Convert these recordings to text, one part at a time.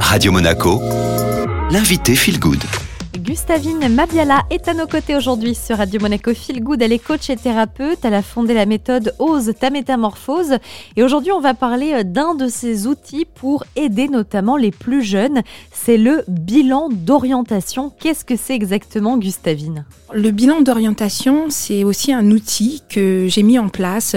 Radio Monaco, l'invité Feel Good. Gustavine Mabiala est à nos côtés aujourd'hui sur Radio Monaco Feel Good. Elle est coach et thérapeute. Elle a fondé la méthode Ose ta métamorphose. Et aujourd'hui, on va parler euh, d'un de ses outils pour aider notamment les plus jeunes. C'est le bilan d'orientation. Qu'est-ce que c'est exactement, Gustavine? Le bilan d'orientation, c'est aussi un outil que j'ai mis en place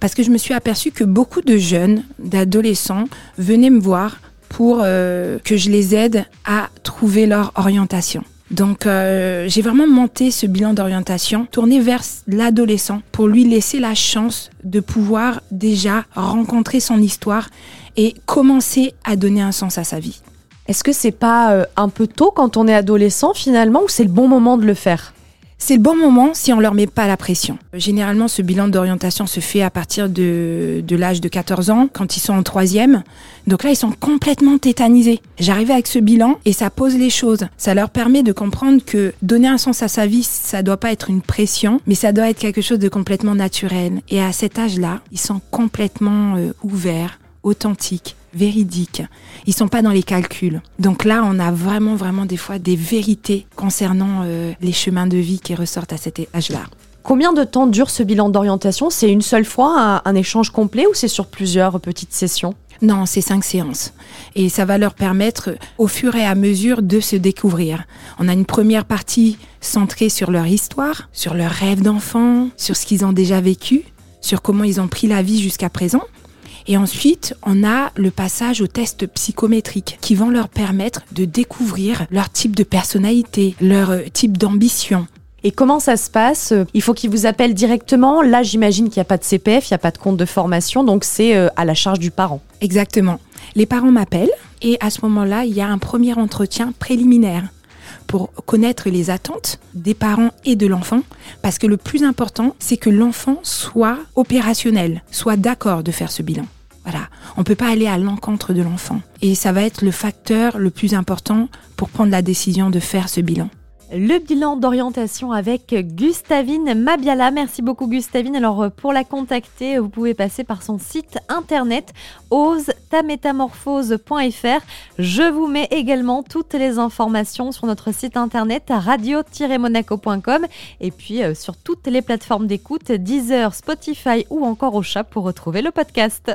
parce que je me suis aperçue que beaucoup de jeunes, d'adolescents, venaient me voir pour euh, que je les aide à trouver leur orientation. Donc euh, j'ai vraiment monté ce bilan d'orientation tourné vers l'adolescent pour lui laisser la chance de pouvoir déjà rencontrer son histoire et commencer à donner un sens à sa vie. Est-ce que c'est pas euh, un peu tôt quand on est adolescent finalement ou c'est le bon moment de le faire? C'est le bon moment si on leur met pas la pression. Généralement, ce bilan d'orientation se fait à partir de, de l'âge de 14 ans, quand ils sont en troisième. Donc là, ils sont complètement tétanisés. J'arrive avec ce bilan et ça pose les choses. Ça leur permet de comprendre que donner un sens à sa vie, ça doit pas être une pression, mais ça doit être quelque chose de complètement naturel. Et à cet âge-là, ils sont complètement euh, ouverts, authentiques véridiques. Ils sont pas dans les calculs. Donc là, on a vraiment, vraiment des fois des vérités concernant euh, les chemins de vie qui ressortent à cet âge-là. Combien de temps dure ce bilan d'orientation? C'est une seule fois un, échange complet ou c'est sur plusieurs petites sessions? Non, c'est cinq séances. Et ça va leur permettre, au fur et à mesure, de se découvrir. On a une première partie centrée sur leur histoire, sur leurs rêves d'enfant, sur ce qu'ils ont déjà vécu, sur comment ils ont pris la vie jusqu'à présent. Et ensuite, on a le passage aux tests psychométriques qui vont leur permettre de découvrir leur type de personnalité, leur euh, type d'ambition. Et comment ça se passe? Il faut qu'ils vous appellent directement. Là, j'imagine qu'il n'y a pas de CPF, il n'y a pas de compte de formation, donc c'est euh, à la charge du parent. Exactement. Les parents m'appellent et à ce moment-là, il y a un premier entretien préliminaire pour connaître les attentes des parents et de l'enfant, parce que le plus important, c'est que l'enfant soit opérationnel, soit d'accord de faire ce bilan. On peut pas aller à l'encontre de l'enfant. Et ça va être le facteur le plus important pour prendre la décision de faire ce bilan. Le bilan d'orientation avec Gustavine Mabiala. Merci beaucoup Gustavine. Alors euh, pour la contacter, vous pouvez passer par son site internet ose-ta-métamorphose.fr. Je vous mets également toutes les informations sur notre site internet radio-monaco.com et puis euh, sur toutes les plateformes d'écoute Deezer, Spotify ou encore au chat pour retrouver le podcast.